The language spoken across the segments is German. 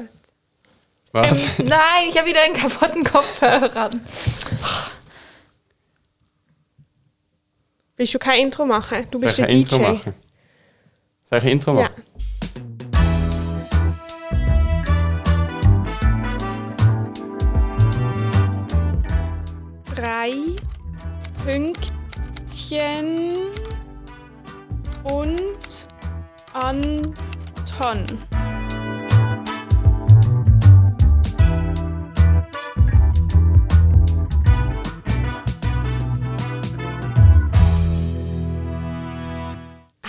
Gott. Was? Ähm, nein, ich habe wieder einen kaputten Kopfhörer. Willst du kein Intro machen? Du Soll bist ich der ein DJ. Intro machen? Soll ich ein Intro Ja. machen? Drei Pünktchen und Anton.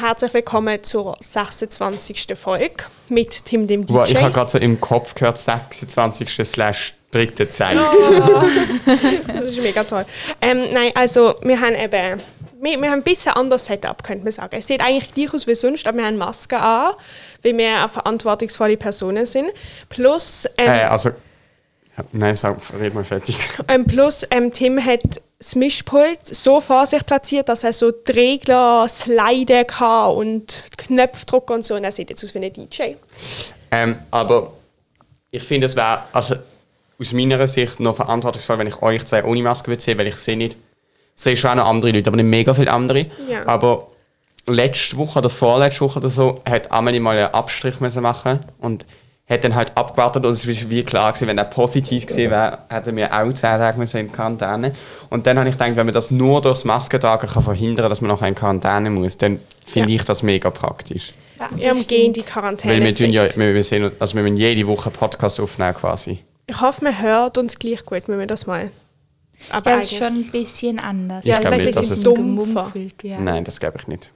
Herzlich willkommen zur 26. Folge mit Tim dem DJ. Wow, ich habe gerade so im Kopf gehört, 26. slash dritte Zeit. Das ist mega toll. Ähm, nein, also wir haben eben wir, wir haben ein bisschen anderes Setup, könnte man sagen. Es sieht eigentlich gleich aus wie sonst, aber wir haben Masken an, weil wir auch verantwortungsvolle Personen sind. Plus, ähm, Äh, also, nein, sag, red mal fertig. ähm, plus ähm, Tim hat das Mischpult so vor sich platziert, dass er so die Regler, Slide kann und Knöpfdruck und so. Und er sieht jetzt aus wie ein DJ. Ähm, aber ich finde, es wäre also aus meiner Sicht noch verantwortungsvoll, wenn ich euch zwei ohne Maske würde sehen, weil ich sehe nicht, ich sehe schon auch noch andere Leute, aber nicht mega viele andere. Ja. Aber letzte Woche oder vorletzte Woche oder so hat Amelie mal einen Abstrich müssen machen und hat dann halt abgewartet und es war wie klar gewesen, wenn er positiv gewesen wäre, hätten wir auch 10 Tage müssen in Quarantäne. Und dann habe ich gedacht, wenn man das nur durchs Maskentragen kann verhindern, dass man noch in Quarantäne muss, dann finde Ja. ich das mega praktisch. Wir haben gegen die Quarantäne. Weil wir, tun ja, wir, wir, sehen, also wir müssen jede Woche einen Podcast aufnehmen quasi. Ich hoffe, man hört uns gleich gut, wenn wir das mal. Aber Ja, ist eigentlich- schon ein bisschen anders. Ich Ja, glaub vielleicht nicht, bisschen es- dumpfer. ja. Nein, das glaube ich nicht.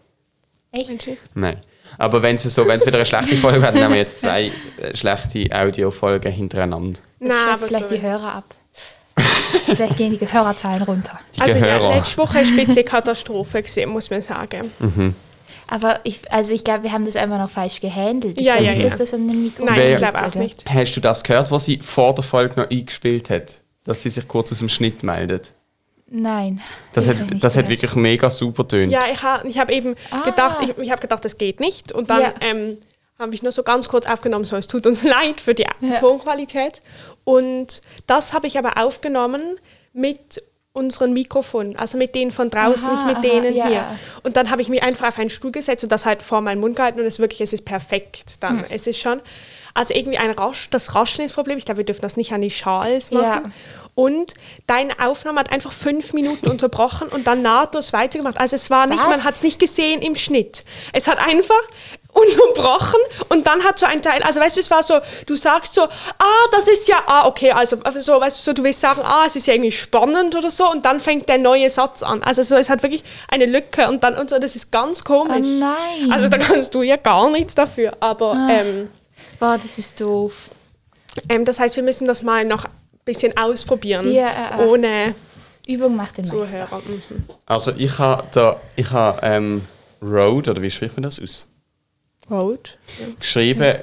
Echt? Nein. Aber wenn es so, wenn es wieder eine schlechte Folge wird, dann haben wir jetzt zwei äh, schlechte Audiofolgen hintereinander. Nein, aber vielleicht so. die Hörer ab. vielleicht gehen die Hörerzahlen runter. Die Also ja, Gehörer. letzte Woche war ein bisschen Katastrophe, gewesen, muss man sagen. Aber ich, also ich glaube, wir haben das einfach noch falsch gehandelt. Ich Ja, ja, nicht, ja. dass das an dem Mikro Nein, Wer- ich glaube auch oder? nicht. Hast du das gehört, was sie vor der Folge noch eingespielt hat? Dass sie sich kurz aus dem Schnitt meldet. Nein. Das, ich hat, das hat wirklich mega super tönt. Ja, ich habe ich hab eben Ah. gedacht, ich, ich habe gedacht, das geht nicht. Und dann Ja. ähm, habe ich nur so ganz kurz aufgenommen, so es tut uns leid für die Ja. Tonqualität. Und das habe ich aber aufgenommen mit unseren Mikrofonen, also mit denen von draußen, Aha, nicht mit aha, denen ja. hier. Und dann habe ich mich einfach auf einen Stuhl gesetzt und das halt vor meinen Mund gehalten und es ist wirklich, es ist perfekt dann. Hm. Es ist schon, also irgendwie ein Rasch, das Rascheln ist das Problem. Ich glaube, wir dürfen das nicht an die Schals machen. Ja. Und deine Aufnahme hat einfach fünf Minuten unterbrochen und dann nahtlos weitergemacht. Also es war nicht, man Was? hat es nicht gesehen im Schnitt. Es hat einfach unterbrochen und dann hat so ein Teil, also weißt du, es war so, du sagst so, ah, das ist ja, ah, okay, also also so, weißt du, so, du willst sagen, ah, es ist ja irgendwie spannend oder so und dann fängt der neue Satz an. Also so, es hat wirklich eine Lücke und dann und so, das ist ganz komisch. Oh nein. Also da kannst du ja gar nichts dafür, aber Ah. ähm, Boah, das ist doof. ähm, das heißt, wir müssen das mal noch bisschen ausprobieren, Ja, äh, äh. ohne Übung macht den Meister. Zuhörer. Mhm. Also ich habe da, ich habe ähm, Road, oder wie spricht man das aus? Road. geschrieben,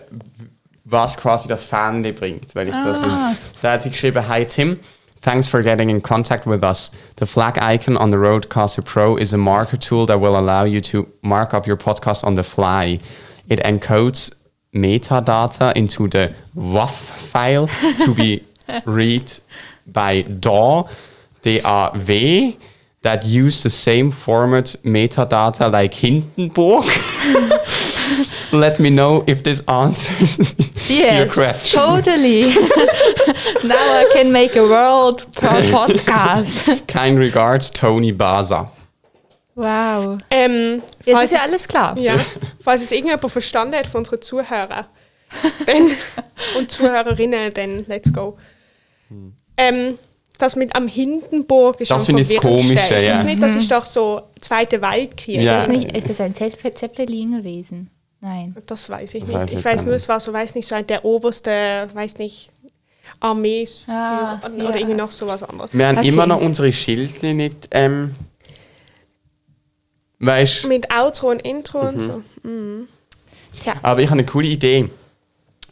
was quasi das Fanli bringt. Weil ich das Ah. da hat sie geschrieben, Hi Tim, thanks for getting in contact with us. The flag icon on the Rodecaster Pro is a marker tool that will allow you to mark up your podcast on the fly. It encodes metadata into the WAV file to be read by DAW, D-A-W, that use the same format metadata like Hindenburg. Let me know if this answers your Yes, question. totally. Now I can make a world pro podcast. Kind regards, Tony Baza. Wow. Ähm, Jetzt ist ja es- alles klar. Ja, falls es irgendjemand verstanden hat von unseren Zuhörern und Zuhörerinnen, dann let's go. Ähm, das mit am Hindenburg ist Das schon finde ich. Komische, Ist das ja. nicht? Das ist doch so Zweite Weltkrieg. Ja. Ist, das nicht, ist das ein Zepp- Zeppelin gewesen? Nein. Das weiß ich Das nicht. weiß ich weiß nur, es war so, weiß nicht, so ein- der oberste, weiß nicht, Armees Ah, oder ja. irgendwie noch sowas anderes. Wir haben Okay. immer noch unsere Schildchen nicht, ähm, weißt Mit Outro und Intro Mhm. und so. Tja. aber ich habe eine coole Idee.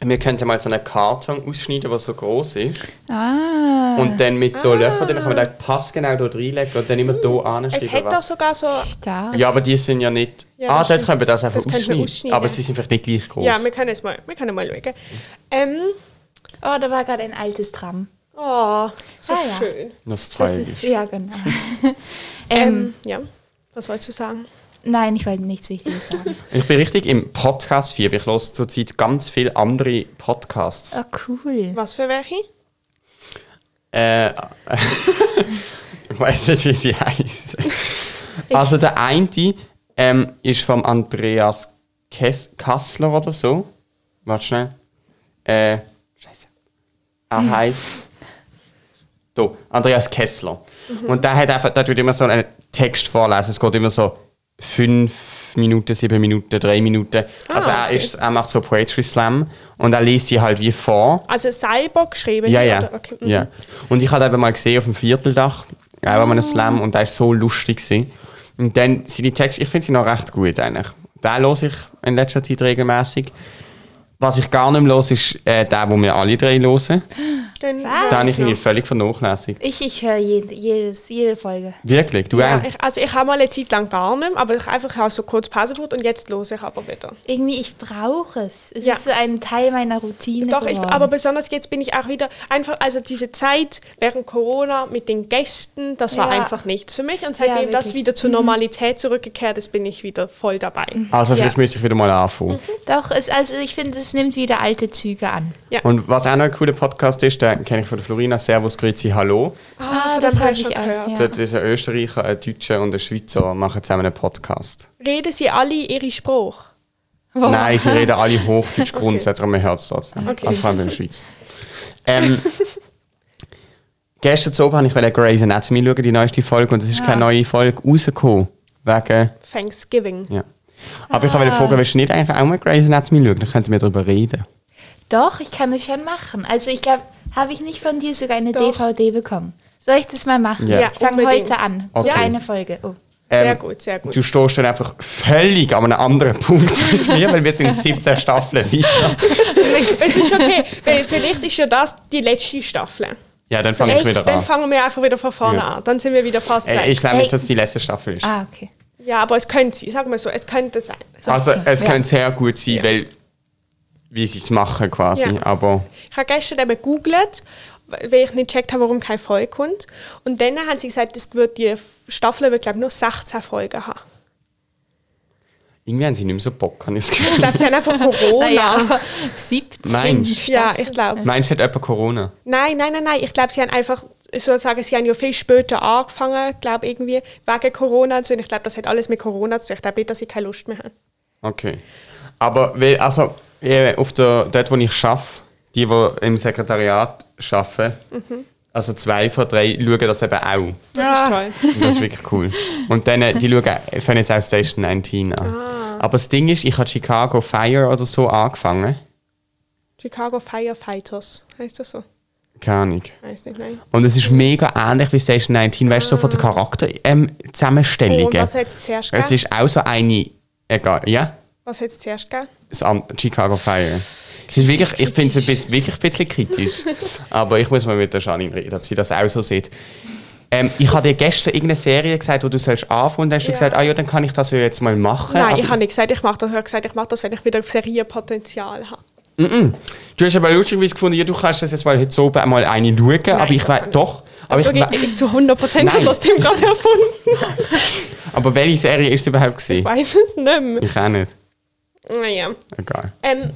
Wir könnten mal so einen Karton ausschneiden, der so groß ist. Ah. Und dann mit so Löchern, dann kann man den Pass genau hier reinlegen und dann immer hier Es anschreiben. hat doch sogar so. Stark. Ja, aber die sind ja nicht. Ja, ah, das dort können wir das einfach Das ausschneiden. ausschneiden. Aber sie sind vielleicht nicht gleich groß. Ja, wir können es mal, wir können mal schauen. Ähm, Oh, da war gerade ein altes Tram. oh, so Ah, ja. schön. Das Nostalgisch. ist, ja, genau. ähm, Ähm, ja, was wolltest du sagen? Nein, ich wollte nichts Wichtiges sagen. Ich bin richtig im Podcast-Fieber. Ich höre zurzeit ganz viele andere Podcasts. Oh, cool. Was für welche? Äh, ich weiß nicht, wie sie heißen. Also der eine ähm, ist vom Andreas Kes Kassler oder so. Warte schnell. Äh, Scheiße. Er heißt. Do, Andreas Kessler. Und der hat einfach, der tut immer so einen Text vorlesen. Es geht immer so fünf Minuten, sieben Minuten, drei Minuten. Also er, okay. ist, er macht so Poetry Slam und er liest die halt wie vor. Also selber geschrieben? Ja, ja. Okay. mhm. ja. Und ich habe eben mal gesehen auf dem Vierteldach, auch an einem Slam, und der ist so lustig. Gewesen. Und dann sind die Texte, ich finde sie noch recht gut eigentlich. Den höre ich in letzter Zeit regelmäßig. Was ich gar nicht mehr höre, ist äh, der, wo wir alle drei hören. Dann, Was? Habe ich irgendwie völlig vernachlässigt. Ich, ich höre jede, jedes, jede Folge. Wirklich? Du Ja, auch? ich, also ich habe mal eine Zeit lang gar nicht, mehr, aber ich einfach auch so kurz Pause gemacht und jetzt los ich aber wieder. Irgendwie, ich brauche es. Es Ja. ist so ein Teil meiner Routine Doch, ich, aber besonders jetzt bin ich auch wieder einfach, also diese Zeit während Corona mit den Gästen, das war Ja. einfach nichts für mich. Und seitdem das wieder zur Normalität zurückgekehrt ist, bin ich wieder voll dabei. Also vielleicht müsste ich wieder mal anfangen. Doch, es, also ich finde, es nimmt wieder alte Züge an. Und was auch noch ein cooler Podcast ist, den kenne ich von der Florina, Servus, Grüezi, Hallo. Ah, von das habe hab ich auch. gehört. Ja. Das ist ein Österreicher, ein Deutscher und ein Schweizer machen zusammen einen Podcast. Reden sie alle ihre Spruch? Wow. Nein, sie reden alle Hochdeutsch grundsätzlich, aber man hört es trotzdem. Okay. Also vor allem in der Schweiz. Ähm, gestern zu oben habe ich wollte Grey's Anatomy schauen, die neueste Folge, und es ist keine neue Folge rausgekommen. Wegen, Thanksgiving. ja. Aber ich wollte fragen, willst du nicht eigentlich auch mal Grey's Anatomy schauen? Dann könnten wir darüber reden. Doch, ich kann das schon machen. Also ich glaube, habe ich nicht von dir sogar eine Doch. DVD bekommen? Soll ich das mal machen? Ja. Ja, ich fange heute an. Okay. Eine Folge. Oh. Sehr Ähm, gut, sehr gut. Du stehst dann einfach völlig an einem anderen Punkt als wir, weil wir sind 17 Staffeln weiter. es ist okay, weil vielleicht ist ja das die letzte Staffel. Ja, dann fange ich wieder Dann an. fangen wir einfach wieder von vorne Ja. an. Dann sind wir wieder fast Äh, gleich. ich glaube nicht, dass es die letzte Staffel ist. Ah, okay. Ja, aber es könnte sein, sagen wir so, es könnte sein. So. Also es Ja. könnte sehr gut sein, Ja. weil wie sie es machen quasi, Ja. aber Ich habe gestern eben gegoogelt, weil ich nicht gecheckt habe, warum keine Folge kommt. Und dann haben sie gesagt, das wird die Staffel wird, glaube ich, nur 16 Folgen haben. irgendwie haben sie nicht mehr so Bock, habe ich das Gefühl. Ich glaube, sie haben einfach Corona. Aber 17. Meinst Ja, ich glaube. Meinst du, hat jemand Corona? Nein, nein, nein, nein. Ich glaube, sie haben einfach, sozusagen, sie haben ja viel später angefangen, glaube irgendwie, wegen Corona und so. Und ich glaube, das hat alles mit Corona zu tun. Ich glaube nicht, dass sie keine Lust mehr haben. Okay. Aber weil, also, eben auf der, dort, wo ich arbeite, die, die im Sekretariat arbeiten, Mhm. also zwei von drei, schauen das eben auch. Das Ah. ist toll. Und das ist wirklich cool. Und dann, äh, die schauen, fangen jetzt auch Station 19 an. Ah. Aber das Ding ist, ich habe Chicago Fire oder so angefangen. Chicago Firefighters, heißt das so? Keine Ahnung. Weiß nicht, nein. Und es ist mega ähnlich wie Station 19, weißt du, so von der Charakterzusammenstellung. Ähm, Oh, und was hat es zuerst es ist auch so eine, egal, ja, Was hat es zuerst gegeben? das Chicago Fire. Es ist wirklich, ich finde es bisschen, wirklich ein bisschen kritisch. Aber ich muss mal mit der Janine reden, ob sie das auch so sieht. Ähm, ich habe dir gestern irgendeine Serie gesagt, wo du sollst anfangen und dann hast du Ja. gesagt, ah ja, dann kann ich das ja jetzt mal machen. Nein, aber, ich habe nicht gesagt, ich mache das. Ich habe gesagt, ich mache das, wenn ich wieder Serienpotenzial habe. Du hast aber lustigerweise gefunden, ja, du kannst das jetzt mal heute oben einmal eine schauen, aber ich weiß, ich. doch. Aber, Das ich, also, we- ich zu 100 Prozent Nein. habe das Team gerade erfunden. aber welche Serie ist es überhaupt Ich gewesen? weiß es nicht mehr. Ich auch nicht. Naja. Egal. Ähm,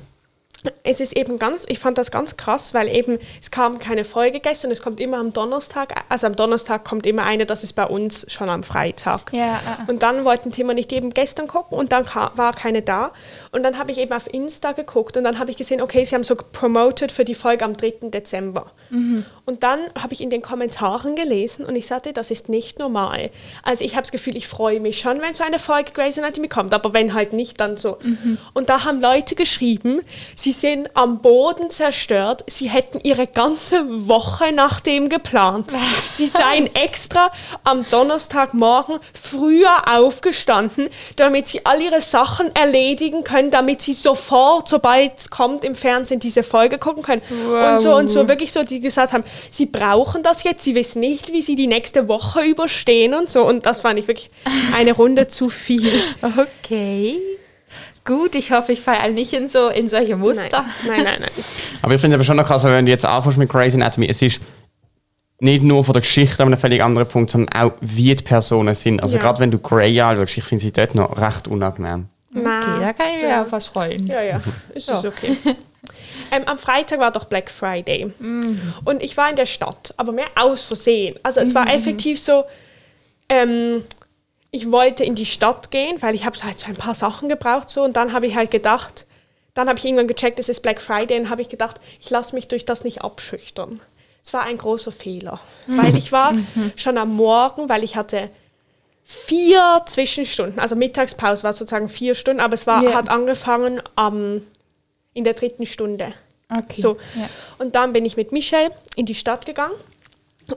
es ist eben ganz, ich fand das ganz krass, weil eben es kam keine Folge gestern, es kommt immer am Donnerstag, also am Donnerstag kommt immer eine, das ist bei uns schon am Freitag. Ja, ah, Und dann wollten Thema nicht eben gestern gucken und dann war keine da. Und dann habe ich eben auf Insta geguckt und dann habe ich gesehen, okay, sie haben so promoted für die Folge am 3. Dezember. Und dann habe ich in den Kommentaren gelesen und ich sagte, das ist nicht normal. Also ich habe das Gefühl, ich freue mich schon, wenn so eine Folge Grey's Anatomy kommt, aber wenn halt nicht, dann so. Und da haben Leute geschrieben, sie sind am Boden zerstört, sie hätten ihre ganze Woche nach dem geplant. sie seien extra am Donnerstagmorgen früher aufgestanden, damit sie all ihre Sachen erledigen können, damit sie sofort, sobald es kommt im Fernsehen, diese Folge gucken können. Und so und so wirklich so, die gesagt haben, sie brauchen das jetzt, sie wissen nicht, wie sie die nächste Woche überstehen und so. Und das fand ich wirklich eine Runde zu viel. Okay. Gut, ich hoffe, ich falle nicht in, so, in solche Nein, Muster. nein, nein. nein. Aber ich finde es aber schon noch krass, wenn du jetzt anfängst mit Grey's Anatomy, es ist nicht nur von der Geschichte an einem völlig anderen Punkt, sondern auch wie die Personen sind. Also Ja. gerade wenn du Grey anschaust, ich finde sie dort noch recht unangenehm. Okay, da kann ich mir Ja. auf was freuen. Ja, ja, es Ja. ist okay. ähm, am Freitag war doch Black Friday. Und ich war in der Stadt, aber mehr aus Versehen. Also es war effektiv so, ähm, ich wollte in die Stadt gehen, weil ich habe so halt so ein paar Sachen gebraucht so und dann habe ich halt gedacht, dann habe ich irgendwann gecheckt, es ist Black Friday und habe ich gedacht, ich lasse mich durch das nicht abschüchtern. Es war ein großer Fehler, weil ich war schon am Morgen, weil ich hatte vier Zwischenstunden, also Mittagspause war sozusagen vier Stunden, aber es war, Ja. hat angefangen am, in der dritten Stunde. Okay. So. Ja. Und dann bin ich mit Michelle in die Stadt gegangen.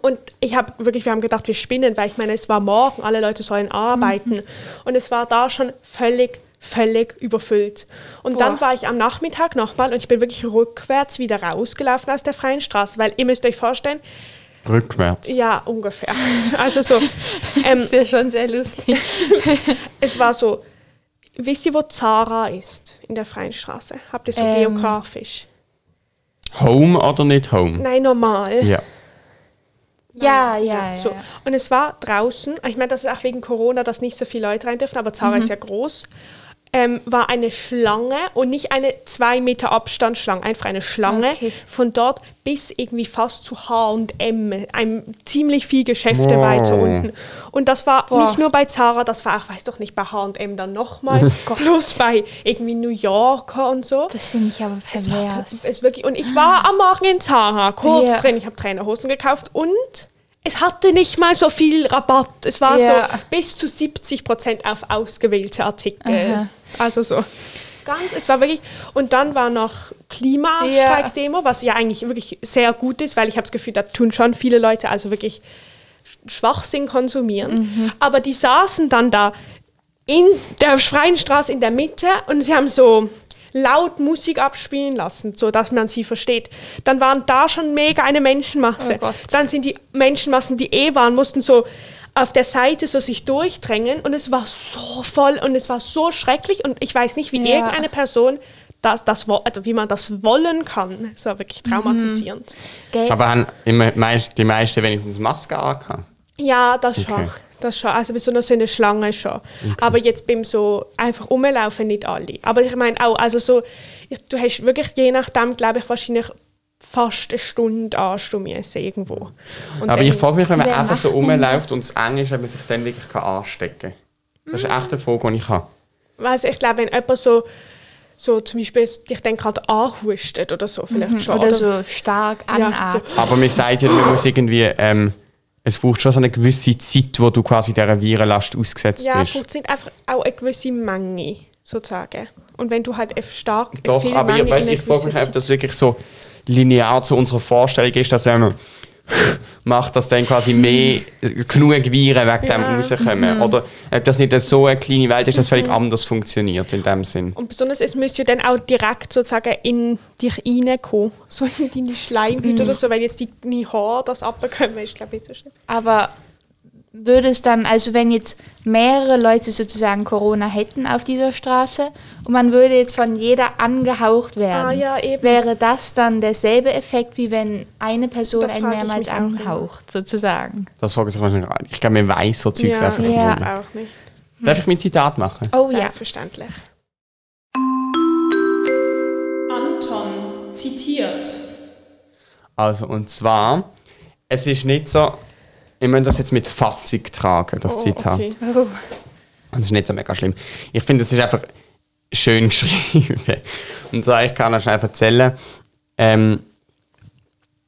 Und ich habe wirklich, wir haben gedacht, wir spinnen, weil ich meine, es war morgen, alle Leute sollen arbeiten. Mhm. Und es war da schon völlig, völlig überfüllt. Und dann Boah. war ich am Nachmittag nochmal und ich bin wirklich rückwärts wieder rausgelaufen aus der freien Straße, weil ihr müsst euch vorstellen, Rückwärts. ja, ungefähr. Also so, ähm, Das wäre schon sehr lustig. es war so, wisst ihr, wo Zara ist in der freien Straße? Habt ihr so Ähm. geografisch? Home oder nicht Home? Nein, normal. Ja. ja, ja, ja. So. ja. Und es war draußen, ich meine, das ist auch wegen Corona, dass nicht so viele Leute rein dürfen, aber Zara ist ja groß, ähm, war eine Schlange und nicht eine zwei Meter Abstandsschlange, einfach eine Schlange Okay. von dort bis irgendwie fast zu H&M, einem ziemlich viel Geschäfte Wow. weiter unten. Und das war Boah. nicht nur bei Zara, das war auch, weiß doch nicht, bei H&M dann nochmal, plus bei irgendwie New Yorker und so. Das finde ich aber Es war pervers. es wirklich, und ich war am Morgen in Zara, kurz Ja. drin. Ich habe Trainerhosen gekauft und es hatte nicht mal so viel Rabatt. Es war Ja. so bis zu 70 Prozent auf ausgewählte Artikel. Aha. Also so ganz, es war wirklich. Und dann war noch Klimastreikdemo, was ja eigentlich wirklich sehr gut ist, weil ich habe das Gefühl, da tun schon viele Leute also wirklich Schwachsinn konsumieren. Mhm. Aber die saßen dann da in der freien Straße in der Mitte und sie haben so laut Musik abspielen lassen, so dass man sie versteht. Dann waren da schon mega eine Menschenmasse. Oh. Dann sind die Menschenmassen, die eh waren, mussten so auf der Seite so sich durchdrängen und es war so voll und es war so schrecklich und ich weiß nicht, wie Ja. irgendeine Person das, das, also wie man das wollen kann. Es war wirklich traumatisierend. Gell? Aber haben immer meist, die meisten wenigstens Maske angehabt? Ja, das Okay. Das schon. Also bei so einer Schlange schon. Aber jetzt beim so einfach rumlaufen nicht alle. Aber ich meine auch, also so, du hast wirklich je nachdem, glaube ich, wahrscheinlich fast eine Stunde anstehen müssen irgendwo. Und Aber ich frage mich, wenn man einfach so rumläuft und es eng ist, ob man sich dann wirklich kann anstecken kann. Das ist echt eine Frage, die ich habe. also ich glaube, wenn jemand so, so zum Beispiel dich dann gerade anhustet oder so, vielleicht schon. Mhm. Oder so stark Ja, anatmen. so- Aber man sagt ja, man muss irgendwie, ähm, es braucht schon so eine gewisse Zeit, wo du quasi dieser Virenlast ausgesetzt Ja, bist. braucht es nicht einfach auch eine gewisse Menge, sozusagen. Und wenn du halt stark Doch, aber ich, Menge weißt, ich einer frage mich, ob das wirklich so linear zu unserer Vorstellung ist, dass wenn man macht, dass dann quasi mehr genug Viren wegen dem Ja. Mhm. rauskommen. Oder ob das nicht so eine kleine Welt ist, dass völlig anders funktioniert in dem Sinn. Und besonders, es müsste ja dann auch direkt sozusagen in dich reinkommen. So in deine Schleimhüte oder so, weil jetzt die, deine Haare das abbekommen, ist glaube ich nicht so schlimm. Aber würde es dann, also wenn jetzt mehrere Leute sozusagen Corona hätten auf dieser Straße und man würde jetzt von jeder angehaucht werden, Ah, ja, eben. wäre das dann derselbe Effekt, wie wenn eine Person Das einen mehrmals anhaucht, sozusagen? Das frage ich mich. Ich glaube, man weiß so Zeugs ja, einfach ich nicht. Ja. glaube auch nicht. Darf ich mein Zitat machen? Oh ja. Selbstverständlich. Anton zitiert. Also, und zwar, es ist nicht so, ich möchte das jetzt mit Fassung tragen, das Zitat. okay. Oh. Das ist nicht so mega schlimm. Ich finde, es ist einfach schön geschrieben. Und so, ich kann euch schnell erzählen, ähm,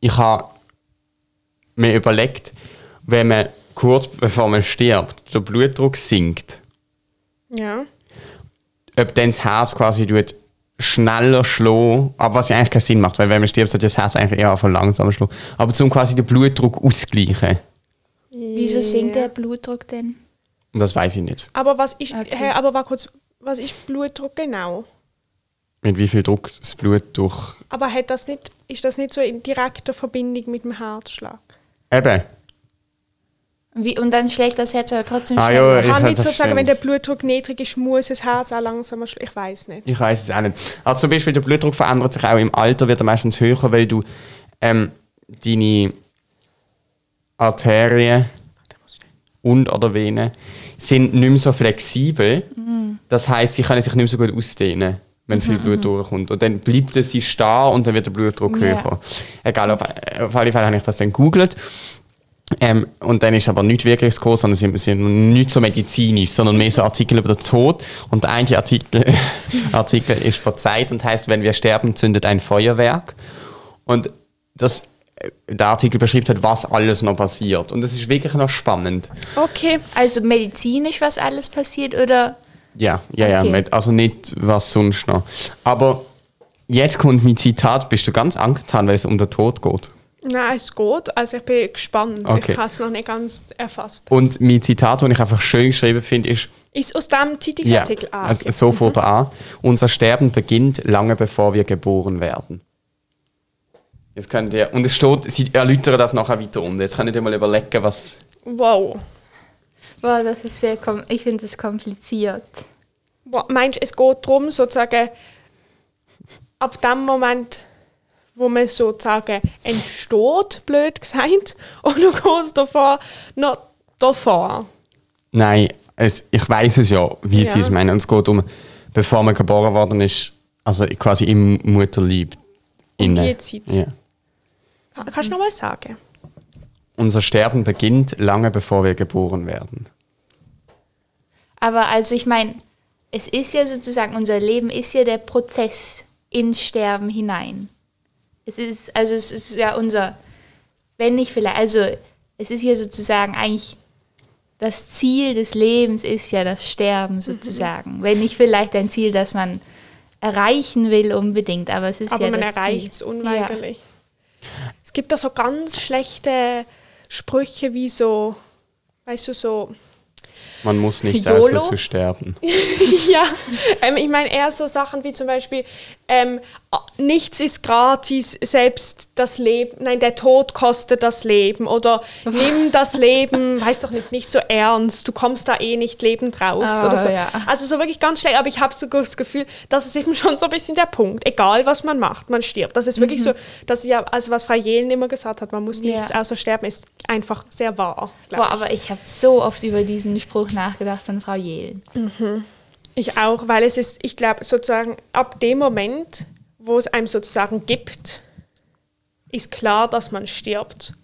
ich habe man überlegt, wenn man kurz bevor man stirbt, der Blutdruck sinkt, Ja. ob dann das Herz quasi tut schneller schlagen, aber was ja eigentlich keinen Sinn macht, weil wenn man stirbt, sollte das Herz eigentlich eher von langsamer schlagen. Aber zum quasi den Blutdruck auszugleichen, Wieso sinkt der Blutdruck denn? und das weiß ich nicht. Aber was ist, Okay. hä, aber war kurz, was ist Blutdruck genau? Mit wie viel Druck das Blut durch... Aber hat das nicht, ist das nicht so in direkter Verbindung mit dem Herzschlag? Eben. Wie, und dann schlägt das Herz aber trotzdem Ah, schneller. ja, Ich Kann nicht sozusagen, wenn der Blutdruck niedrig ist, muss das Herz auch langsamer schlagen? Ich weiß nicht. Ich weiß es auch nicht. Also zum Beispiel der Blutdruck verändert sich auch im Alter, wird er meistens höher, weil du ähm, deine Arterien und oder Venen sind nicht mehr so flexibel. Das heißt, sie können sich nicht mehr so gut ausdehnen, wenn viel Blut durchkommt. Und dann bleibt sie starr und dann wird der Blutdruck Ja. höher. Egal, auf, auf alle Fälle habe ich das dann gegoogelt. Ähm, und dann ist aber nicht wirklich groß, sondern sie sind nicht so medizinisch, sondern mehr so Artikel über den Tod. Und der eine Artikel, Artikel ist verzeiht und heißt, wenn wir sterben, zündet ein Feuerwerk. Und das, der Artikel beschreibt halt, was alles noch passiert. Und das ist wirklich noch spannend. Okay. Also medizinisch, was alles passiert oder Ja, ja, ja, Okay. mit, also nicht was sonst noch. Aber jetzt kommt mein Zitat, bist du ganz angetan, weil es um den Tod geht. Nein, es geht. Also ich bin gespannt. Okay. Ich habe es noch nicht ganz erfasst. Und mein Zitat, das ich einfach schön geschrieben finde, ist, Ist aus dem Ja, Zeitungsartikel ah, also okay. so fängt er an. Unser Sterben beginnt lange bevor wir geboren werden. Jetzt könnt ihr, und es steht, sie erläutern das nachher weiter unten. Jetzt könnt ihr mal überlegen, was. Wow. Boah, das ist sehr kom ich finde das kompliziert. Wa- Meinst du, es geht darum, sozusagen, ab dem Moment, wo man sozusagen entsteht, blöd gesagt, oder geht es davor noch davor? Nein, es, ich weiß es ja, wie Ja. sie es meinen. Und es geht um, bevor man geboren worden ist, also quasi im Mutterleib. Um innen. die Zeit. Ja. Ka- Kannst du noch was sagen? Unser Sterben beginnt lange bevor wir geboren werden. Aber also ich meine, es ist ja sozusagen, unser Leben ist ja der Prozess ins Sterben hinein. Es ist, also es ist ja unser, wenn nicht vielleicht, also es ist ja sozusagen eigentlich, das Ziel des Lebens ist ja das Sterben sozusagen. Wenn nicht vielleicht ein Ziel, das man erreichen will unbedingt, aber es ist Aber ja man das erreicht es Ziel. unweigerlich. Es gibt da so ganz schlechte Sprüche wie so, weißt du, so, Man muss nicht YOLO? außer zu sterben. ja, ähm, ich meine eher so Sachen wie zum Beispiel, ähm, nichts ist gratis, selbst das Leben, nein, der Tod kostet das Leben oder nimm das Leben, weiß doch nicht, nicht so ernst, du kommst da eh nicht lebend raus Ah, oder so. ja. Also so wirklich ganz schlecht, aber ich habe sogar das Gefühl, das ist eben schon so ein bisschen der Punkt, egal was man macht, man stirbt. Das ist wirklich so, das ist ja, also was Frau Jelen immer gesagt hat, man muss Mhm. Ja. nichts außer sterben, ist einfach sehr wahr. Boah, aber ich habe so oft über diesen Spruch nachgedacht von Frau Jehlen. Ich auch, weil es ist, ich glaube, sozusagen ab dem Moment, wo es einem sozusagen gibt, ist klar, dass man stirbt.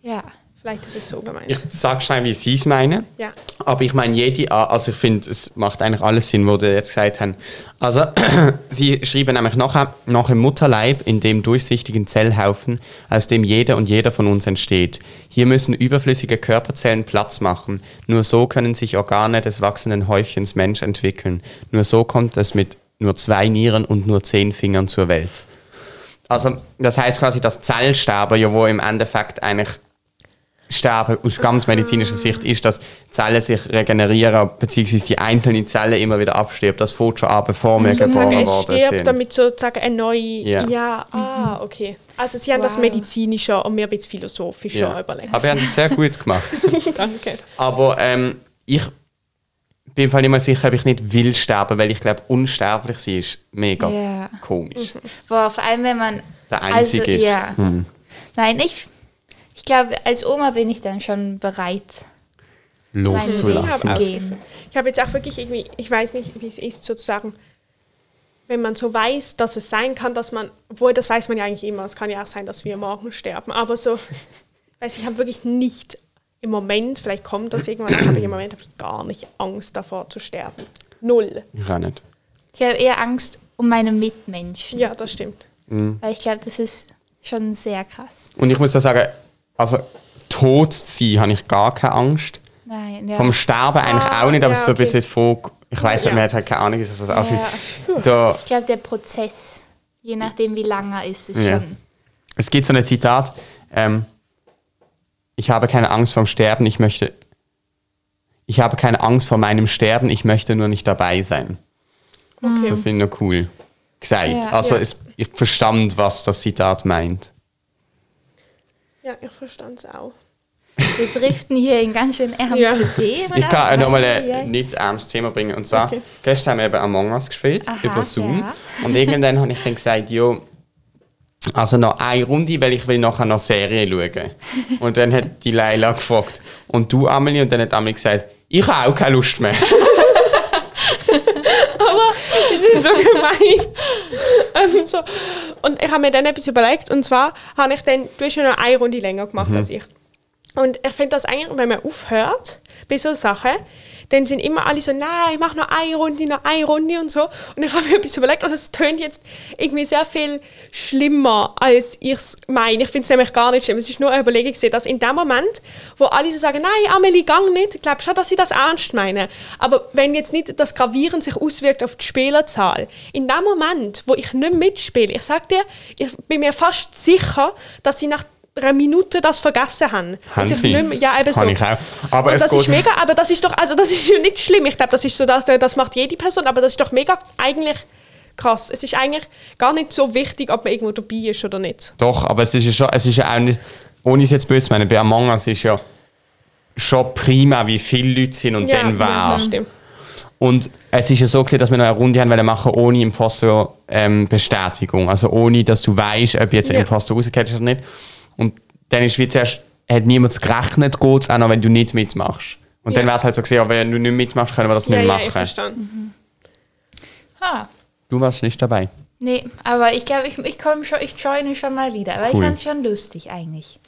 Ja. Vielleicht ist es so gemeint. Ich sage schnell, wie sie es meinen. ja. Aber ich meine, jede also ich finde, es macht eigentlich alles Sinn, was Sie jetzt gesagt haben. Also, Sie schreiben nämlich nachher, noch im Mutterleib, in dem durchsichtigen Zellhaufen, aus dem jeder und jeder von uns entsteht. Hier müssen überflüssige Körperzellen Platz machen. Nur so können sich Organe des wachsenden Häufchens Mensch entwickeln. Nur so kommt es mit nur zwei Nieren und nur zehn Fingern zur Welt. Also, das heißt quasi, dass Zellsterben, ja, wo im Endeffekt eigentlich Sterben aus ganz medizinischer Sicht ist, dass Zellen sich regenerieren, beziehungsweise die einzelnen Zellen immer wieder abstirbt. Das fängt schon an, bevor wir Sozusagen, geboren es worden stirbt, sind. damit sozusagen eine neue. Ja. Ja, ah, okay. Also, Sie haben das Wow. medizinischer und wir ein bisschen philosophischer ja. überlegt. Aber wir haben das sehr gut gemacht. Danke. Aber ähm, ich bin im Fall nicht mal sicher, ob ich nicht will sterben, weil ich glaube, unsterblich sein ist mega Ja. komisch. Boah, vor allem wenn man. Der Einzige Also, ist. ja. Hm. Nein, ich glaube, als Oma bin ich dann schon bereit, Loszulassen. Ich habe jetzt auch wirklich irgendwie, ich weiß nicht, wie es ist, sozusagen, wenn man so weiß, dass es sein kann, dass man, obwohl das weiß man ja eigentlich immer, es kann ja auch sein, dass wir morgen sterben, aber so, weiß ich, habe wirklich nicht im Moment, vielleicht kommt das irgendwann, aber ich habe im Moment hab ich gar nicht Angst davor zu sterben. Null. Ich auch nicht. Ich habe eher Angst um meine Mitmenschen. Ja, das stimmt. Weil ich glaube, das ist schon sehr krass. Und ich muss da sagen, also tot zu sein, habe ich gar keine Angst. Nein, ja. Vom Sterben eigentlich Ah, auch nicht, aber ja, so ein okay. bisschen von, ich weiß nicht, Ja. man hat halt keine Ahnung, ist das auch viel. Ja. Da, Ich glaube, der Prozess, je nachdem wie lang er ist, ist schon. es gibt so ein Zitat, ähm, ich habe keine Angst vorm Sterben, ich möchte, ich habe keine Angst vor meinem Sterben, ich möchte nur nicht dabei sein. Okay. Das finde ich noch cool gesagt. Also. Es, ich verstand, was das Zitat meint. Ja, ich verstand es auch. Wir driften hier in ganz schön ernste Ja. Themen. Ich kann nochmal Ja, ein nicht ernstes Thema bringen. Und zwar, Okay. gestern haben wir eben Among Us gespielt, Aha, über Zoom. ja. Und irgendwann habe ich dann gesagt, jo, also noch eine Runde, weil ich will nachher noch Serie schauen. Und dann hat die Leila gefragt, und du, Amelie? Und dann hat Amelie gesagt, ich habe auch keine Lust mehr. Aber es ist so gemein. ähm, so. Und ich habe mir dann etwas überlegt. Und zwar habe ich dann, du hast ja noch eine Runde länger gemacht als ich. Und ich finde das eigentlich, wenn man aufhört bei so Sachen, dann sind immer alle so, nein, ich mache noch eine Runde, noch eine Runde und so. Und ich habe mir etwas überlegt und es tönt jetzt irgendwie sehr viel schlimmer, als ich es meine. Ich finde es nämlich gar nicht schlimm. Es ist nur eine Überlegung, dass in dem Moment, wo alle so sagen, nein, Amelie, gang nicht, ich glaube schon, dass sie das ernst meinen. Aber wenn jetzt nicht das Gravierend sich auswirkt auf die Spielerzahl, in dem Moment, wo ich nicht mitspiele, ich sage dir, ich bin mir fast sicher, dass sie nach einer Minute das vergessen haben. Haben sie? mehr- ja, eben so. Ich auch. Aber das ist mega, aber das ist doch, also das ist ja nicht schlimm. Ich glaube, das ist so, dass, das macht jede Person, aber das ist doch mega eigentlich krass. Es ist eigentlich gar nicht so wichtig, ob man irgendwo dabei ist oder nicht. Doch, aber es ist ja schon, es ist ja auch nicht, ohne es jetzt böse zu meinen, bei Among Us ist ja schon prima, wie viele Leute sind und dann wer. das stimmt. Und es ist ja so gewesen, dass wir noch eine Runde haben machen ohne Imposter-Bestätigung. also ohne, dass du weißt, ob jetzt ein Ja. Imposter rausgeht oder nicht. Und dann ist wie zuerst, hat niemand gerechnet, geht es auch noch, wenn du nicht mitmachst. Und dann Ja. wäre es halt so gewesen, ja, wenn du nicht mitmachst, können wir das Ja, nicht ja, ich machen. verstanden. Ah, du warst nicht dabei. nee, aber ich glaube, ich, ich komme schon, ich joine schon mal wieder, weil Cool. ich fand es schon lustig eigentlich.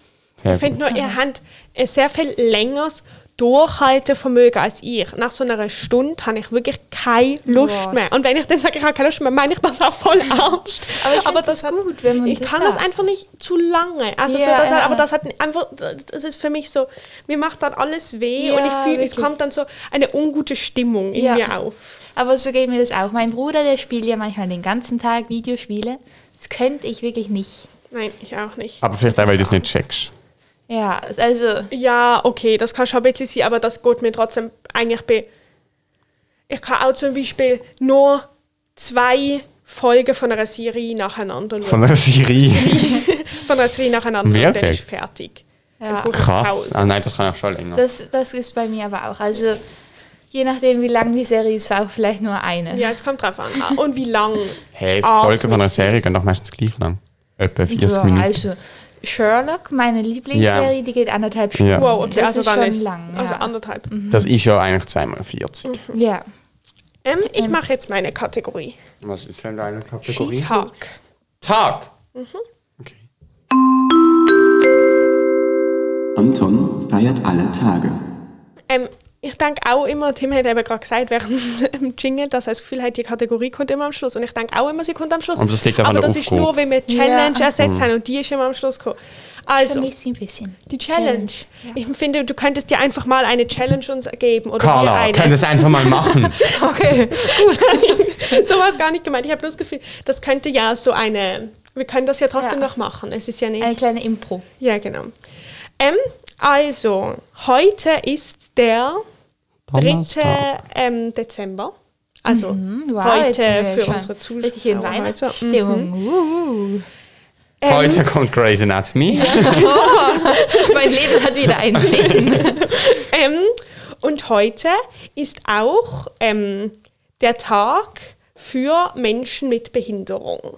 Sehr Ich finde nur, ihr habt ein sehr viel längeres Durchhaltevermögen als ich. Nach so einer Stunde habe ich wirklich keine Lust mehr. Und wenn ich dann sage, ich habe keine Lust mehr, meine ich das auch voll ernst. Aber ich find das hat- gut, wenn man Ich das kann das sagt. einfach nicht zu lange. Also so, Ja, das hat, aber das hat einfach, das ist für mich so, mir macht dann alles weh Ja, und ich fühle, es kommt dann so eine ungute Stimmung in mir auf. Aber so geht mir das auch. Mein Bruder, der spielt ja manchmal den ganzen Tag Videospiele. Das könnte ich wirklich nicht. Nein, ich auch nicht. Aber vielleicht auch, weil du es nicht checkst. Ja, also, Ja, okay, das kann schon ein bisschen sein, aber das geht mir trotzdem eigentlich bei. Ich kann auch zum Beispiel nur zwei Folgen von einer Serie nacheinander schauen. Von der Serie. von einer Serie nacheinander und dann Wirklich? ist fertig. ja, Krass. Ah, nein, das kann auch schon länger. das, das ist bei mir aber auch. Also, je nachdem, wie lang die Serie ist, auch vielleicht nur eine. Ja, es kommt drauf an. Ah, Und wie lang. Hey, Ah, das Folge von einer. Serie gehen doch meistens gleich lang. Etwa 40 Ja, Minuten. Also, Sherlock, meine Lieblingsserie, Ja. die geht anderthalb Stunden. Ja. Wow, okay, das also ist dann schon ist lang. also ja. anderthalb. Das ist ja eigentlich zweimal 40. ja. Ähm, ich mache jetzt meine Kategorie. Was ist denn deine Kategorie? Tag. Tag. Mhm. Okay. Anton feiert alle Tage. Ähm, ich denke auch immer, Tim hat eben gerade gesagt während dem Jingle, dass er das Gefühl hat, die Kategorie kommt immer am Schluss. Und ich denke auch immer, sie kommt am Schluss. Aber das liegt Aber das ist nur, wenn wir Challenge Ja. ersetzt Mhm. haben und die ist immer am Schluss gekommen. Also, Vermisse ein bisschen. die Challenge. Ich finde, du könntest dir einfach mal eine Challenge uns geben. Oder wir Carla, eine. könnt ihr das einfach mal machen? Okay. so war es gar nicht gemeint. Ich habe bloß das Gefühl, das könnte ja so eine. Wir können das ja trotzdem Ja. noch machen. Es ist ja nicht. Eine kleine Impro. Ja, genau. Ähm, also, heute ist der 3. Donnerstag. Ähm, Dezember. Also, Mhm, Wow, heute für unsere Zuschauer. Richtig in heute. Weihnachtsstimmung. Uh. Ähm, Heute kommt Grey's Anatomy. Mein Leben hat wieder einen Sinn. Ähm, und heute ist auch ähm, der Tag für Menschen mit Behinderung.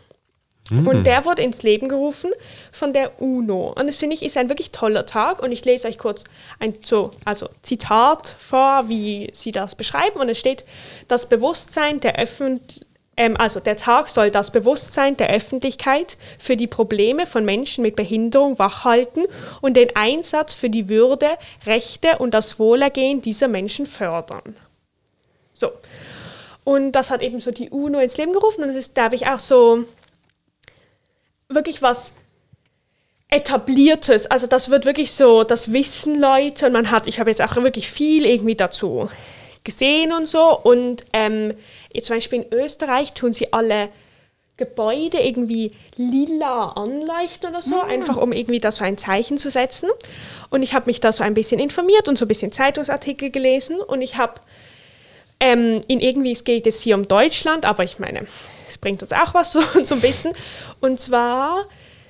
Und der wurde ins Leben gerufen von der UNO. Und das finde ich ist ein wirklich toller Tag. Und ich lese euch kurz ein so, also Zitat vor, wie sie das beschreiben. Und es steht, das Bewusstsein der Öffentlichkeit, ähm, also der Tag soll das Bewusstsein der Öffentlichkeit für die Probleme von Menschen mit Behinderung wachhalten und den Einsatz für die Würde, Rechte und das Wohlergehen dieser Menschen fördern. So. Und das hat eben so die UNO ins Leben gerufen und es ist, glaube ich, auch so wirklich was etabliertes, also das wird wirklich so, das wissen Leute und man hat, ich habe jetzt auch wirklich viel irgendwie dazu gesehen und so. Und ähm, jetzt zum Beispiel in Österreich tun sie alle Gebäude irgendwie lila anleuchten oder so, einfach um irgendwie da so ein Zeichen zu setzen. Und ich habe mich da so ein bisschen informiert und so ein bisschen Zeitungsartikel gelesen. Und ich habe ähm, in irgendwie, es geht jetzt hier um Deutschland, aber ich meine, es bringt uns auch was so, so ein bisschen. Und zwar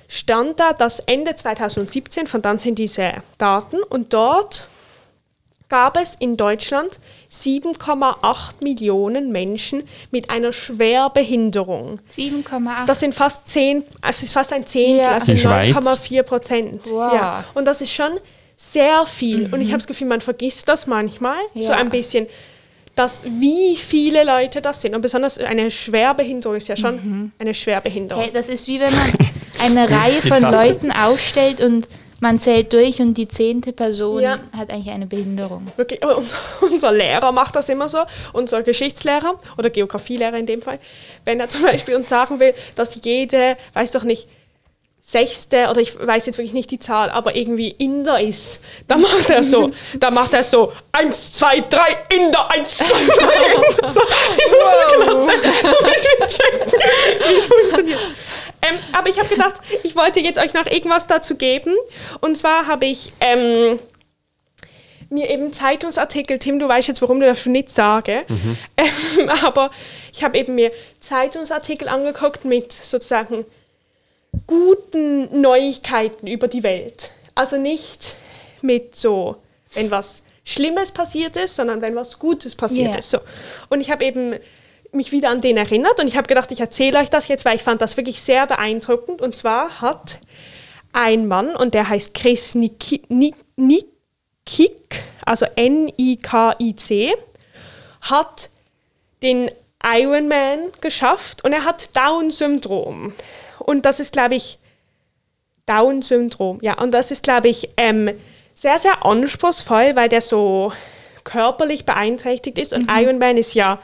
stand da, dass Ende 2017, von dann sind diese Daten, und dort gab es in Deutschland 7,8 Millionen Menschen mit einer Schwerbehinderung. 7,8. Das sind fast 10, also es ist fast ein Zehntel, Ja. also In Schweiz? 9,4 Prozent. Wow. Ja. Und das ist schon sehr viel. Und ich habe das Gefühl, man vergisst das manchmal so Ja. ein bisschen, dass wie viele Leute das sind. Und besonders eine Schwerbehinderung ist ja schon eine Schwerbehinderung. Hey, das ist wie wenn man eine Reihe von. Leuten aufstellt und man zählt durch und die zehnte Person Ja. hat eigentlich eine Behinderung. Wirklich, aber unser, unser Lehrer macht das immer so, unser Geschichtslehrer oder Geografielehrer in dem Fall, wenn er zum Beispiel uns sagen will, dass jede, weiß doch nicht, sechste oder ich weiß jetzt wirklich nicht die Zahl, aber irgendwie Inder ist, da macht er so, da macht er so, eins, zwei, drei, Inder, eins, zwei, drei, Inder. So, ich muss wirklich lassen, checken, wie es funktioniert. Ähm, aber ich habe gedacht, ich wollte jetzt euch noch irgendwas dazu geben. Und zwar habe ich ähm, mir eben Zeitungsartikel, Tim, du weißt jetzt, warum du das schon nicht sage, ähm, aber ich habe eben mir Zeitungsartikel angeguckt mit sozusagen guten Neuigkeiten über die Welt. Also nicht mit so, wenn was Schlimmes passiert ist, sondern wenn was Gutes passiert Ja. ist. So. Und ich habe eben mich wieder an den erinnert und ich habe gedacht, ich erzähle euch das jetzt, weil ich fand das wirklich sehr beeindruckend. Und zwar hat ein Mann, und der heißt Chris Niki, Ni- Nikik, also N-I-K-I-C, hat den Ironman geschafft und er hat Down-Syndrom. Und das ist, glaube ich, Down-Syndrom. Ja, und das ist, glaube ich, ähm, sehr, sehr anspruchsvoll, weil der so körperlich beeinträchtigt ist. Und Ironman ist ja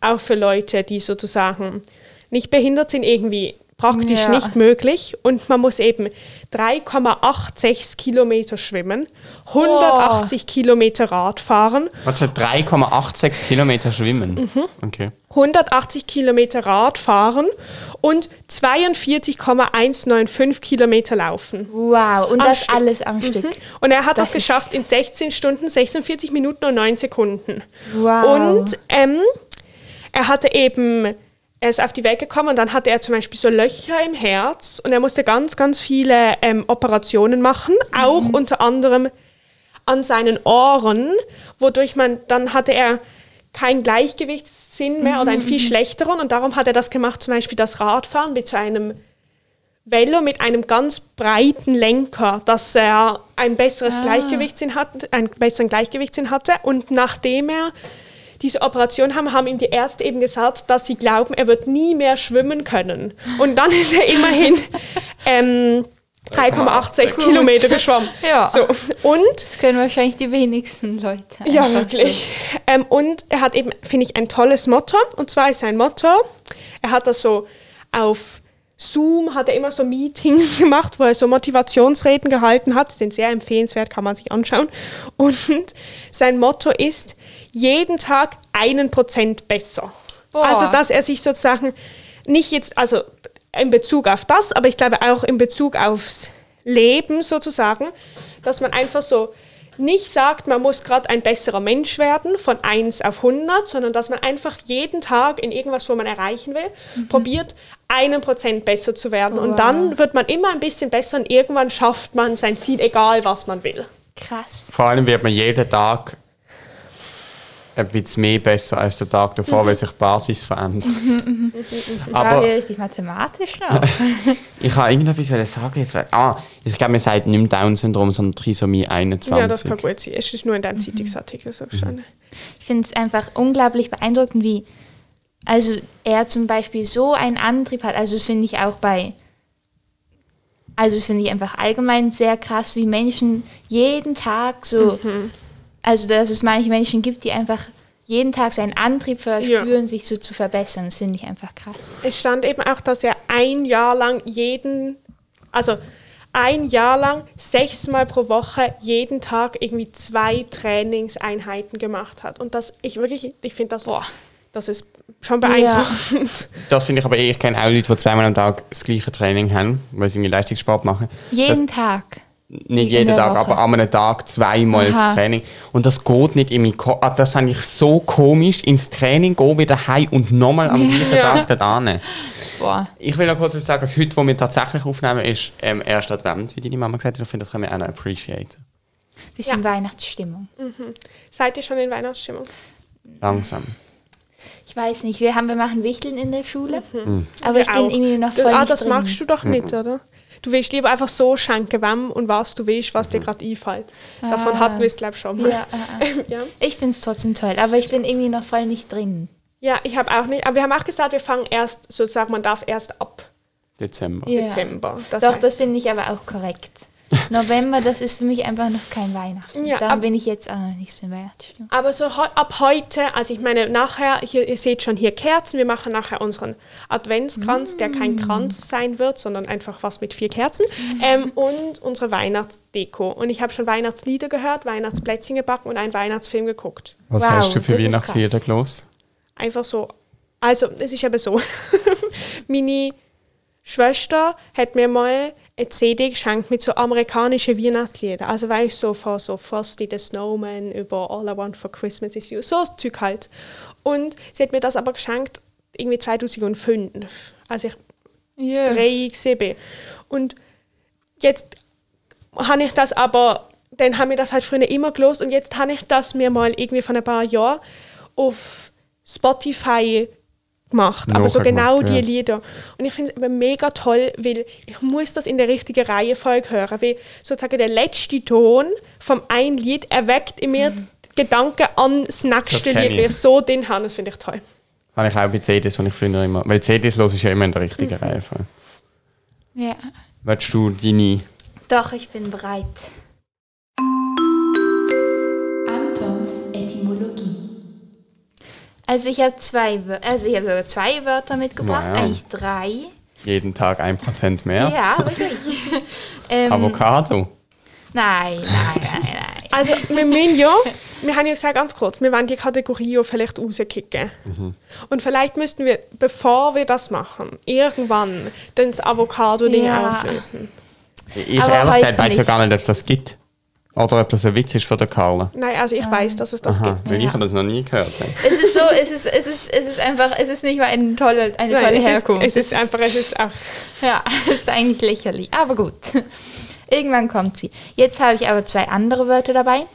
auch für Leute, die sozusagen nicht behindert sind, irgendwie praktisch Ja. nicht möglich. Und man muss eben 3,86 Kilometer schwimmen, 180 Kilometer Rad fahren Warte, 3,86 Kilometer schwimmen. Mhm. Okay. 180 Kilometer Rad fahren und 42,195 Kilometer laufen. Wow, und Am das Stück. alles am Stück. Und er hat das, Das geschafft in 16 Stunden, 46 Minuten und 9 Sekunden. Wow. Und ähm, er hatte eben, er ist auf die Welt gekommen und dann hatte er zum Beispiel so Löcher im Herz und er musste ganz, ganz viele ähm, Operationen machen, auch unter anderem an seinen Ohren, wodurch man, dann hatte er keinen Gleichgewichtssinn mehr oder einen viel schlechteren und darum hat er das gemacht, zum Beispiel das Radfahren mit so einem Velo mit einem ganz breiten Lenker, dass er ein besseres Gleichgewichtssinn hat, einen besseren Gleichgewichtssinn hatte. Und nachdem er diese Operation haben, haben ihm die Ärzte eben gesagt, dass sie glauben, er wird nie mehr schwimmen können. Und dann ist er immerhin ähm, 3,86 Kilometer geschwommen. Ja. So. Und Das können wahrscheinlich die wenigsten Leute. ja, wirklich. Ähm, und er hat eben, finde ich, ein tolles Motto. Und zwar ist sein Motto, er hat das so auf Zoom, hat er immer so Meetings gemacht, wo er so Motivationsreden gehalten hat. Sind sehr empfehlenswert, kann man sich anschauen. Und sein Motto ist, jeden Tag einen Prozent besser. Boah. Also, dass er sich sozusagen nicht jetzt, also in Bezug auf das, aber ich glaube auch in Bezug aufs Leben sozusagen, dass man einfach so nicht sagt, man muss gerade ein besserer Mensch werden von 1 auf 100, sondern dass man einfach jeden Tag in irgendwas, wo man erreichen will, probiert, einen Prozent besser zu werden. Und Wow. dann wird man immer ein bisschen besser und irgendwann schafft man sein Ziel, egal was man will. Krass. Vor allem wird man jeden Tag ein bisschen mehr besser als der Tag davor, Mhm. weil sich die Basis verändert. Aber Aber ist richtig mathematisch noch. ich habe irgendetwas wollen sagen. Jetzt, weil- ah, ich glaube, man sagt nicht mehr Down-Syndrom, sondern Trisomie 21. Ja, das kann gut sein. Es ist nur in deinem Zeitungsartikel so gestanden. Ich finde es einfach unglaublich beeindruckend, wie also er zum Beispiel so einen Antrieb hat. Also das finde ich auch bei, also das finde ich einfach allgemein sehr krass, wie Menschen jeden Tag so, also dass es manche Menschen gibt, die einfach jeden Tag so einen Antrieb verspüren, sich so zu verbessern. Das finde ich einfach krass. Es stand eben auch, dass er ein Jahr lang jeden, also ein Jahr lang sechsmal pro Woche jeden Tag irgendwie zwei Trainingseinheiten gemacht hat. Und das, ich wirklich, ich finde das, Boah. das ist schon beeindruckend. Das finde ich aber eh, ich kenne auch Leute, die zweimal am Tag das gleiche Training haben, weil sie irgendwie Leistungssport machen. Jeden Tag. Nicht In jeden Tag, Woche. aber an einem Tag zweimal Aha. das Training. Und das geht nicht irgendwie. ko- ah, Das fand ich so komisch, ins Training gehen, wieder heim und nochmal am gleichen Ja. Tag da. Boah. Ich will noch kurz was sagen, heute, wo wir tatsächlich aufnehmen, ist ähm, erst Advent, wie deine Mama gesagt hat. Ich finde, das können wir auch noch appreciaten. Bisschen Weihnachtsstimmung. Seid ihr schon in Weihnachtsstimmung? Langsam. Ich weiß nicht, wir, haben, wir machen Wichteln in der Schule. Mhm. Aber ich Wir bin auch. irgendwie noch voll Ah, nicht das drin. magst du doch nicht, oder? Du willst lieber einfach so schenken, wem und was du willst, was dir gerade einfällt. Davon Ah. hatten wir es, glaube ich, schon mal. Ja, ah, ah. ja. Ich finde es trotzdem toll, aber ich bin irgendwie noch voll nicht drin. ja, ich habe auch nicht. Aber wir haben auch gesagt, wir fangen erst, sozusagen, man darf erst ab Dezember. Ja. Dezember. Das Doch, heißt- das finde ich aber auch korrekt. November, das ist für mich einfach noch kein Weihnachten. Ja, Darum ab- bin ich jetzt auch noch nicht so in Weihnachtsstimmung. Aber so ab heute, also ich meine, nachher, hier, ihr seht schon hier Kerzen, wir machen nachher unseren Adventskranz, der kein Kranz sein wird, sondern einfach was mit vier Kerzen. Ähm, und unsere Weihnachtsdeko. Und ich habe schon Weihnachtslieder gehört, Weihnachtsplätzchen gebacken und einen Weihnachtsfilm geguckt. Was Wow, hast du für Weihnachtslieder los? Einfach so. Also, es ist eben so. Meine Schwester hat mir mal eine CD geschenkt mit so amerikanischen Weihnachtsliedern. Also, weil ich so von so Frosty the Snowman über All I Want for Christmas is You, so das Zeug halt. Und sie hat mir das aber geschenkt irgendwie 2005. Also, ich Ja. drei gesehen. Und jetzt habe ich das aber, dann haben wir das halt früher immer gelost und jetzt habe ich das mir mal irgendwie von ein paar Jahren auf Spotify gemacht, aber so genau Nachgemacht, die ja. Lieder. Und ich finde es eben mega toll, weil ich muss das in der richtigen Reihenfolge hören, weil sozusagen der letzte Ton vom einen Lied erweckt in mir Gedanken an das nächste Lied, weil ich so den habe, das finde ich toll. Habe ich auch bei CDs, die ich früher immer. Weil CDs los ist ja immer in der richtigen Mhm. Reihenfolge. ja. Willst du deine. Doch, ich bin bereit. Antons. Also ich habe zwei, also ich habe sogar zwei Wörter mitgebracht, Wow. eigentlich drei. jeden Tag ein Prozent mehr? Ja, wirklich. ähm, Avocado. Nein, nein, nein, nein. Also, wir müssen ja, wir haben ja gesagt, ganz kurz, wir wollen die Kategorie ja vielleicht rauskicken. Und vielleicht müssten wir, bevor wir das machen, irgendwann dann das Avocado-Ding Ja. auflösen. Ich ehrlich gesagt weiß ja gar nicht, ob es das gibt. Oder ob das ein Witz ist von der Carla. Nein, also ich weiß, dass es das Aha, gibt. weil ich Ja. habe das noch nie gehört. Es ist so, es ist, es ist, es ist einfach, es ist nicht mal eine tolle, eine Nein, tolle es ist, Herkunft. es ist einfach, es ist auch, Ja, es ist eigentlich lächerlich, aber gut. Irgendwann kommt sie. Jetzt habe ich aber zwei andere Wörter dabei.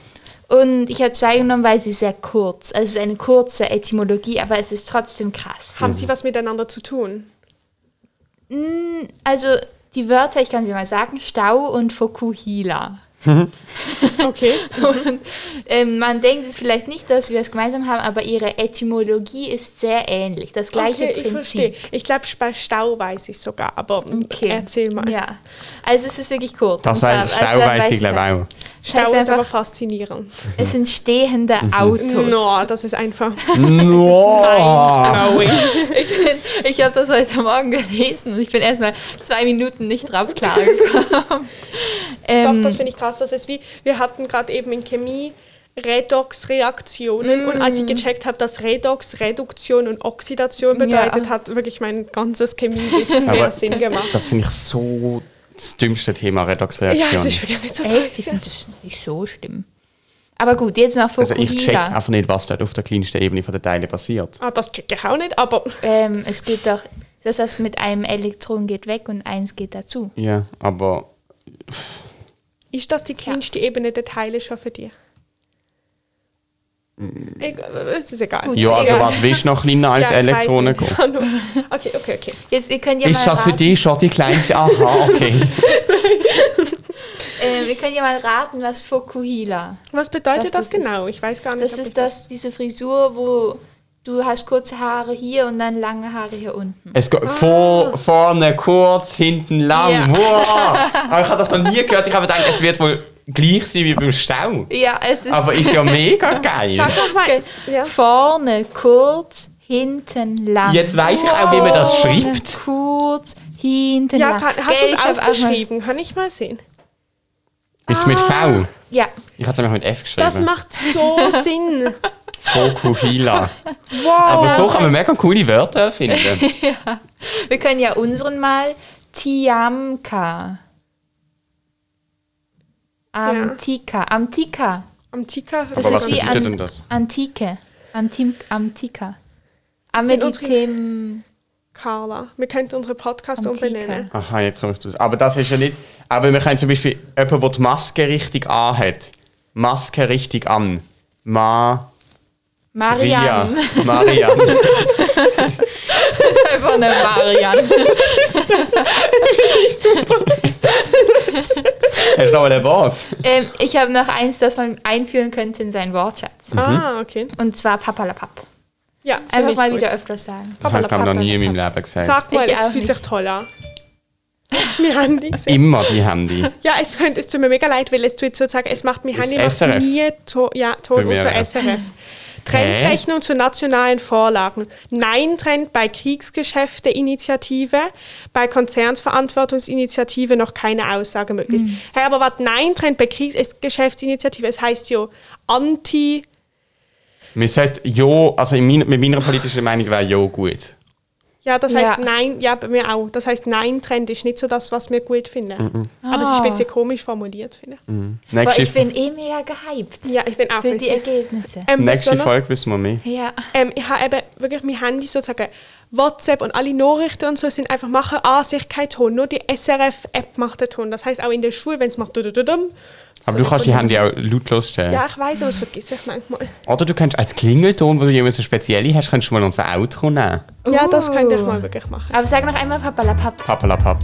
Und ich habe zwei genommen, weil sie sehr kurz. Also es ist eine kurze Etymologie, aber es ist trotzdem krass. haben sie was miteinander zu tun? Mm, Also die Wörter, ich kann sie mal sagen, Stau und Fokuhila. Okay. Und ähm, man denkt jetzt vielleicht nicht, dass wir es gemeinsam haben, aber ihre Etymologie ist sehr ähnlich. Das gleiche okay, ich Prinzip. verstehe. Ich glaube, bei Stau weiß ich sogar, aber Okay. erzähl mal. Ja, also es ist wirklich kurz. Das zwar- Stau also, weiß ich weiß glaube auch. Das Stau ist aber faszinierend. es sind stehende Mhm. Autos. No, das ist einfach No. mind-blowing. Ich, bin- ich habe das heute Morgen gelesen und ich bin erstmal zwei Minuten nicht drauf klargekommen. Doch, ähm, das finde ich krass. Das ist wie, wir hatten gerade eben in Chemie Redox-Reaktionen und Mm. als ich gecheckt habe, dass Redox Reduktion und Oxidation bedeutet, Ja. hat wirklich mein ganzes Chemiewissen mehr Sinn gemacht. Das finde ich so das dümmste Thema Ja, Redoxreaktion. es ist wirklich nicht so echt, ich toll. finde das nicht so schlimm. Aber gut, jetzt noch also ich check Fukuhila. einfach nicht, was dort auf der kleinsten Ebene von der Teile passiert. Ah, das check ich auch nicht, aber ähm, es geht doch, das heißt, mit einem Elektron geht weg und eins geht dazu. Ja, aber ist das die kleinste Ebene der Teile schon für dich? Egal, Es ist egal. Gut. ja, also egal. was willst du noch kleiner als Ja, Elektronen gehen? Okay, okay, okay. Jetzt, ihr könnt ja Ist mal das für raten, dich schon die kleinste? Aha, okay. ähm, ihr könnt ja mal raten, was Fukuhila. Was bedeutet Das das, ist genau? Ich weiß gar nicht. Das ist das, diese Frisur, wo du hast kurze Haare hier und dann lange Haare hier unten. Es geht vor, vorne kurz, hinten lang. Ja. Wow. Aber ich habe das noch nie gehört. Ich habe gedacht, es wird wohl gleich sein wie beim Stau. Ja, es ist Aber ist ja mega geil. Sag doch mal. Ja. vorne kurz, hinten lang. Jetzt weiss ich auch, wie man das Vorne schreibt. Kurz, Hinten. Ja, lang. kann, hast du es aufgeschrieben? Kann ich mal sehen. Ist es mit V? Ja, Ich hatte es nämlich mit F geschrieben. Das macht so Sinn. Fokuhila. Wow. Aber so kann man mega coole Wörter finden. wir können ja unseren mal Tiamka. Amtika. Amtika. Antika. Das Aber was ist wie bedeutet an, denn das? Antike. Antim, unsere- Ameditem. Carla. Wir könnten unseren Podcast Antika. umbenennen. Aha, jetzt komme ich das. Aber das ist ja nicht. Aber wir können zum Beispiel jemand, der die Maske richtig anhat. Maske richtig an. Ma. Marianne. Ria. Marian. Einfach eine Marianne. Hast du noch ein Wort? ähm, ich habe noch eins, das man einführen könnte in seinen Wortschatz. Ah, okay. Und zwar Papalapap. Ja, Einfach mal gut. wieder öfters sagen. Das habe ich glaube noch nie in meinem Leben gesagt. Sag mal, Ich es fühlt sich toll an. Das ist mein Handy. gesehen. Immer die Handy. Ja, es, könnte, es tut mir mega leid, weil es tut sozusagen, es macht Das Handy macht nie to ja, mir außer auch. SRF. Trendrechnung zu nationalen Vorlagen. Nein-Trend bei Kriegsgeschäfte-Initiative, bei Konzernsverantwortungsinitiative noch keine Aussage möglich. Hey, aber was Nein-Trend bei Kriegsgeschäftsinitiative, es heißt ja Anti- Wir sollten ja, also in mein, mit meiner politischen Meinung wäre ja gut. Ja, das Ja. heißt Nein, ja, bei mir auch. Das heißt Nein-Trend ist nicht so das, was wir gut finden. Aber es ist Ah. ein bisschen komisch formuliert, finde ich. Aber Nächste, ich bin eh mega gehypt Ja, ich bin auch für die Ergebnisse. Ähm, nächste Folge wissen wir mehr. Ja. Ähm, ich habe eben wirklich mein Handy sozusagen WhatsApp und alle Nachrichten und so sind einfach machen an sich kein Ton. Nur die SRF-App macht den Ton. Das heißt auch in der Schule, wenn es macht dudududum, Aber so du kannst die Handy auch lautlos stellen. Ja, ich weiß, aber das vergesse ich manchmal. Oder du kannst als Klingelton, wo du jemanden so spezielle hast, kannst du mal unser Outro nehmen. Ja, das könnte ich Uh. mal wirklich machen. Aber sag noch einmal Papalapap. Papalapap.